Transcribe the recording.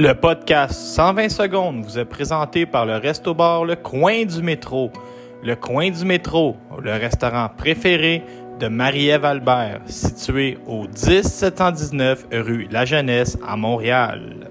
Le podcast 120 secondes vous est présenté par le Resto Bar Le Coin du Métro. Le Coin du Métro, le restaurant préféré de Marie-Ève Albert, situé au 10 rue La Jeunesse à Montréal.